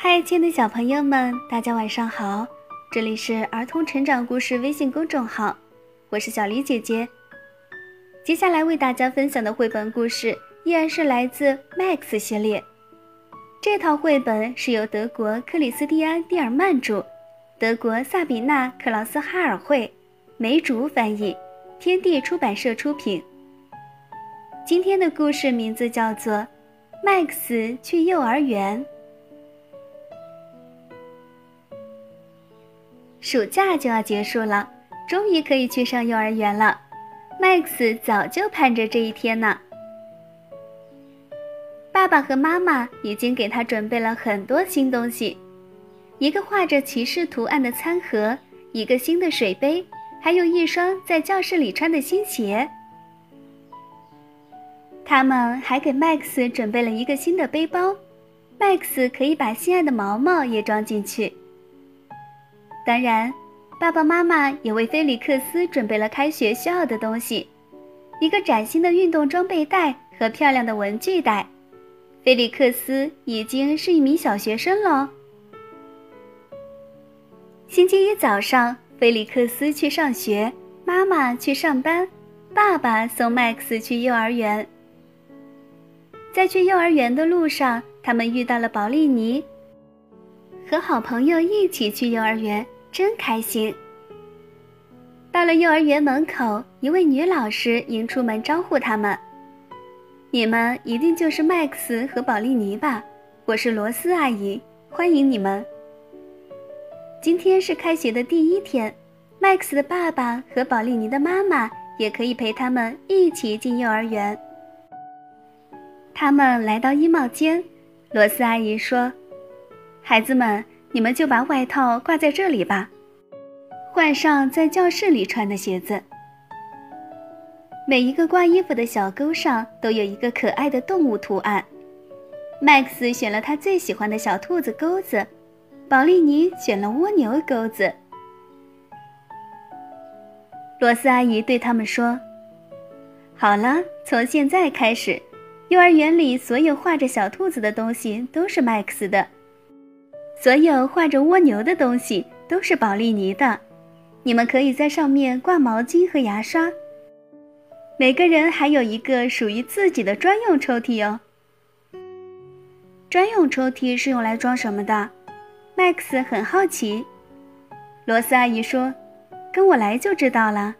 嗨，亲爱的小朋友们，大家晚上好！这里是儿童成长故事微信公众号，我是小黎姐姐。接下来为大家分享的绘本故事依然是来自 Max 系列。这套绘本是由德国克里斯蒂安·蒂尔曼著，德国萨比娜·克劳斯哈尔绘，梅竹翻译，天地出版社出品。今天的故事名字叫做《Max 去幼儿园》。暑假就要结束了，终于可以去上幼儿园了。Max 早就盼着这一天呢。爸爸和妈妈已经给他准备了很多新东西：一个画着骑士图案的餐盒，一个新的水杯，还有一双在教室里穿的新鞋。他们还给 Max 准备了一个新的背包，Max 可以把心爱的毛毛也装进去。当然，爸爸妈妈也为菲利克斯准备了开学需要的东西：一个崭新的运动装备袋和漂亮的文具袋。菲利克斯已经是一名小学生了。星期一早上，菲利克斯去上学，妈妈去上班，爸爸送 Max 去幼儿园。在去幼儿园的路上，他们遇到了保利尼，和好朋友一起去幼儿园。真开心！到了幼儿园门口，一位女老师迎出门招呼他们：“你们一定就是麦克斯和宝丽尼吧？我是罗斯阿姨，欢迎你们。今天是开学的第一天，麦克斯的爸爸和宝丽尼的妈妈也可以陪他们一起进幼儿园。”他们来到衣帽间，罗斯阿姨说：“孩子们。”你们就把外套挂在这里吧，换上在教室里穿的鞋子。每一个挂衣服的小钩上都有一个可爱的动物图案。麦克斯选了他最喜欢的小兔子钩子，宝丽尼选了蜗牛钩子。罗斯阿姨对他们说：“好了，从现在开始，幼儿园里所有画着小兔子的东西都是麦克斯的。”所有画着蜗牛的东西都是宝丽尼的，你们可以在上面挂毛巾和牙刷。每个人还有一个属于自己的专用抽屉哦。专用抽屉是用来装什么的？Max 很好奇。罗斯阿姨说：“跟我来就知道了。”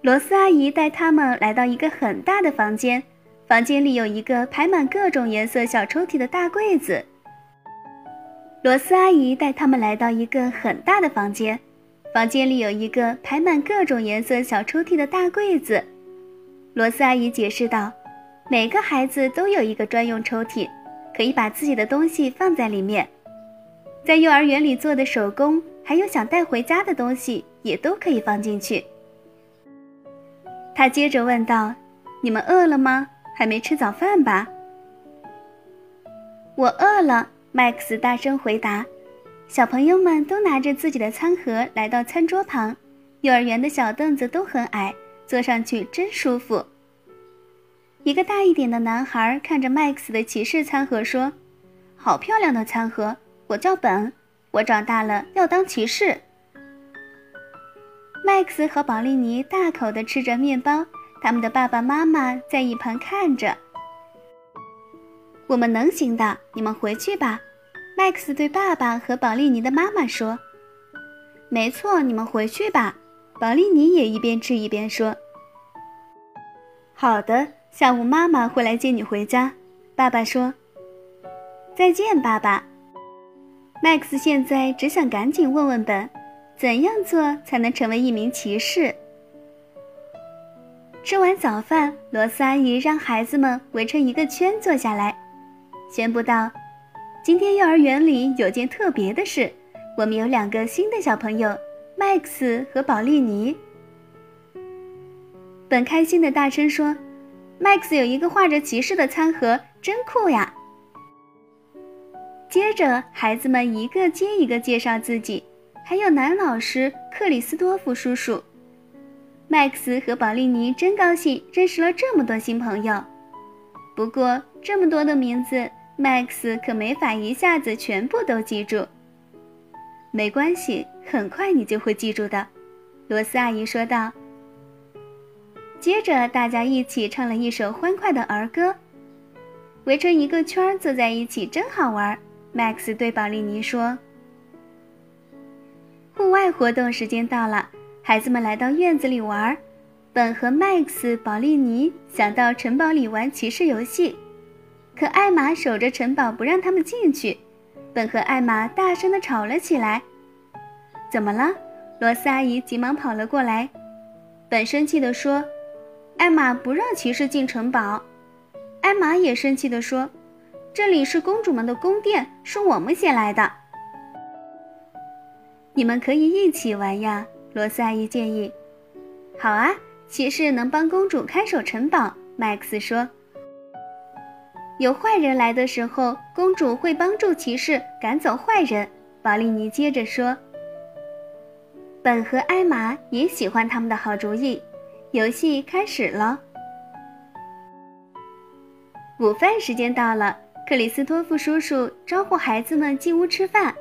罗斯阿姨带他们来到一个很大的房间。房间里有一个排满各种颜色小抽屉的大柜子。罗斯阿姨带他们来到一个很大的房间，房间里有一个排满各种颜色小抽屉的大柜子。罗斯阿姨解释道：“每个孩子都有一个专用抽屉，可以把自己的东西放在里面。在幼儿园里做的手工，还有想带回家的东西，也都可以放进去。”他接着问道：“你们饿了吗？”还没吃早饭吧？我饿了。Max 大声回答。小朋友们都拿着自己的餐盒来到餐桌旁。幼儿园的小凳子都很矮，坐上去真舒服。一个大一点的男孩看着 Max 的骑士餐盒说：“好漂亮的餐盒！我叫本，我长大了要当骑士。”Max 和宝丽尼大口地吃着面包。他们的爸爸妈妈在一旁看着。我们能行的，你们回去吧。Max 对爸爸和宝丽尼的妈妈说：“没错，你们回去吧。”宝丽尼也一边吃一边说：“好的，下午妈妈会来接你回家。”爸爸说：“再见，爸爸。”Max 现在只想赶紧问问本，怎样做才能成为一名骑士。吃完早饭，罗斯阿姨让孩子们围成一个圈坐下来，宣布道：“今天幼儿园里有件特别的事，我们有两个新的小朋友，Max 和保利尼。”本开心的大声说：“Max 有一个画着骑士的餐盒，真酷呀！”接着，孩子们一个接一个介绍自己，还有男老师克里斯多夫叔叔。麦克斯和宝丽尼真高兴认识了这么多新朋友，不过这么多的名字，Max 可没法一下子全部都记住。没关系，很快你就会记住的，罗斯阿姨说道。接着，大家一起唱了一首欢快的儿歌，围成一个圈坐在一起，真好玩。Max 对宝丽妮说：“户外活动时间到了，孩子们来到院子里玩。本和 Max、宝丽尼想到城堡里玩骑士游戏，可艾玛守着城堡不让他们进去。本和艾玛大声地吵了起来。怎么了？罗斯阿姨急忙跑了过来。本生气地说。”艾玛不让骑士进城堡，艾玛也生气地说：“这里是公主们的宫殿，是我们先来的。你们可以一起玩呀。”罗斯阿姨建议。“好啊，骑士能帮公主看守城堡。”麦克斯说。“有坏人来的时候，公主会帮助骑士赶走坏人。”宝丽妮接着说。本和艾玛也喜欢他们的好主意。游戏开始了。午饭时间到了，克里斯托夫叔叔招呼孩子们进屋吃饭。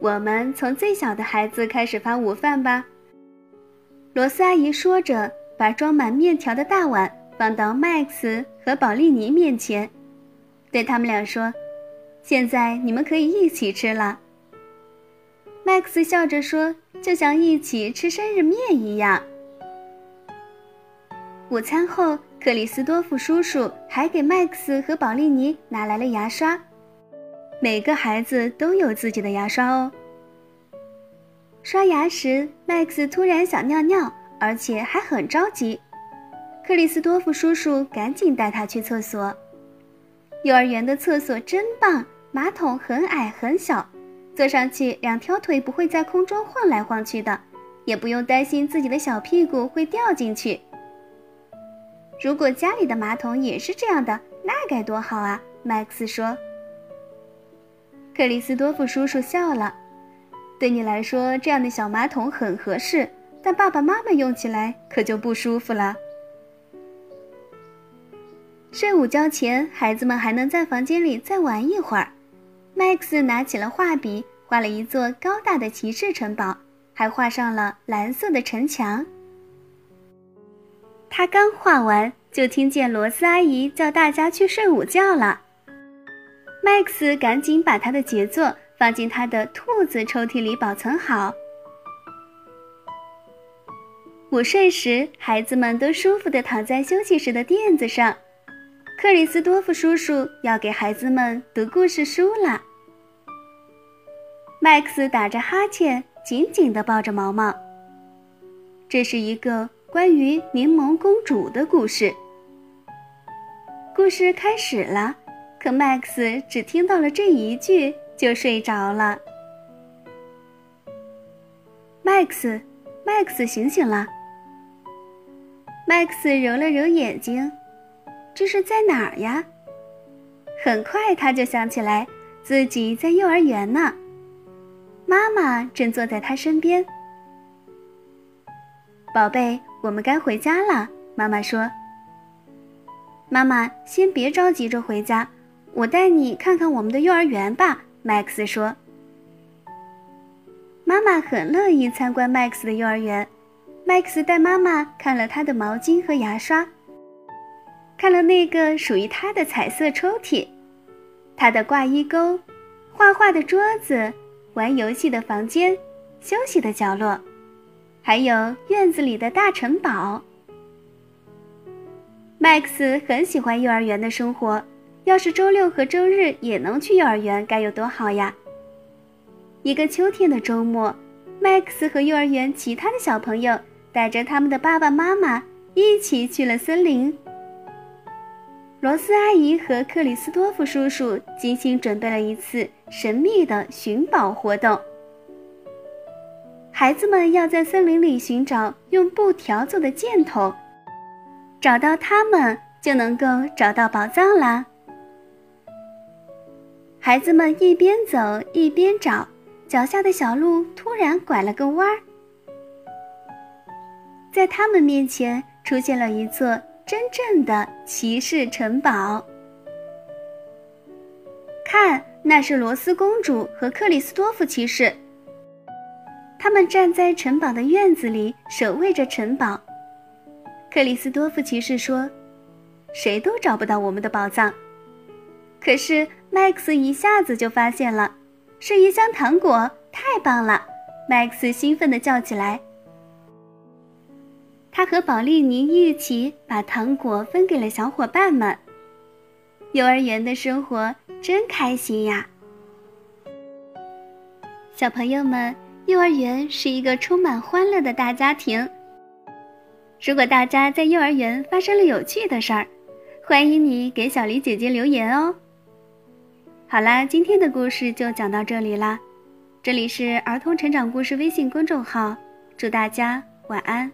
我们从最小的孩子开始发午饭吧。罗斯阿姨说着，把装满面条的大碗放到麦克斯和宝丽妮面前，对他们俩说：“现在你们可以一起吃了。”麦克斯笑着说：“就像一起吃生日面一样。”午餐后，克里斯多夫叔叔还给麦克斯和宝丽妮拿来了牙刷。每个孩子都有自己的牙刷哦。刷牙时，麦克斯突然想尿尿，而且还很着急。克里斯多夫叔叔赶紧带他去厕所。幼儿园的厕所真棒，马桶很矮很小，坐上去两条腿不会在空中晃来晃去的，也不用担心自己的小屁股会掉进去。如果家里的马桶也是这样的，那该多好啊！麦克斯说。克里斯多夫叔叔笑了。对你来说，这样的小马桶很合适，但爸爸妈妈用起来可就不舒服了。睡午觉前，孩子们还能在房间里再玩一会儿。麦克斯拿起了画笔，画了一座高大的骑士城堡，还画上了蓝色的城墙。他刚画完，就听见罗斯阿姨叫大家去睡午觉了。麦克斯赶紧把他的杰作放进他的兔子抽屉里保存好。午睡时，孩子们都舒服地躺在休息室的垫子上。克里斯多夫叔叔要给孩子们读故事书了。麦克斯打着哈欠，紧紧地抱着毛毛。这是一个。关于柠檬公主的故事。故事开始了，可 Max 只听到了这一句就睡着了。Max，Max 醒醒了。Max 揉了揉眼睛，这是在哪儿呀？很快他就想起来，自己在幼儿园呢。妈妈正坐在他身边。宝贝。我们该回家了，妈妈说。妈妈，先别着急着回家，我带你看看我们的幼儿园吧。Max 说。妈妈很乐意参观 Max 的幼儿园。Max 带妈妈看了他的毛巾和牙刷，看了那个属于他的彩色抽屉，他的挂衣钩，画画的桌子，玩游戏的房间，休息的角落。还有院子里的大城堡。Max 很喜欢幼儿园的生活，要是周六和周日也能去幼儿园，该有多好呀！一个秋天的周末，Max 和幼儿园其他的小朋友带着他们的爸爸妈妈一起去了森林。罗斯阿姨和克里斯多夫叔叔精心准备了一次神秘的寻宝活动。孩子们要在森林里寻找用布条做的箭头，找到它们就能够找到宝藏啦。孩子们一边走一边找，脚下的小路突然拐了个弯儿，在他们面前出现了一座真正的骑士城堡。看，那是罗斯公主和克里斯多夫骑士。他们站在城堡的院子里，守卫着城堡。克里斯多夫骑士说：“谁都找不到我们的宝藏。”可是麦克斯一下子就发现了，是一箱糖果，太棒了！麦克斯兴奋地叫起来。他和宝丽尼一起把糖果分给了小伙伴们。幼儿园的生活真开心呀！小朋友们，幼儿园是一个充满欢乐的大家庭。如果大家在幼儿园发生了有趣的事儿，欢迎你给小黎姐姐留言哦。好啦，今天的故事就讲到这里啦。这里是儿童成长故事微信公众号，祝大家晚安。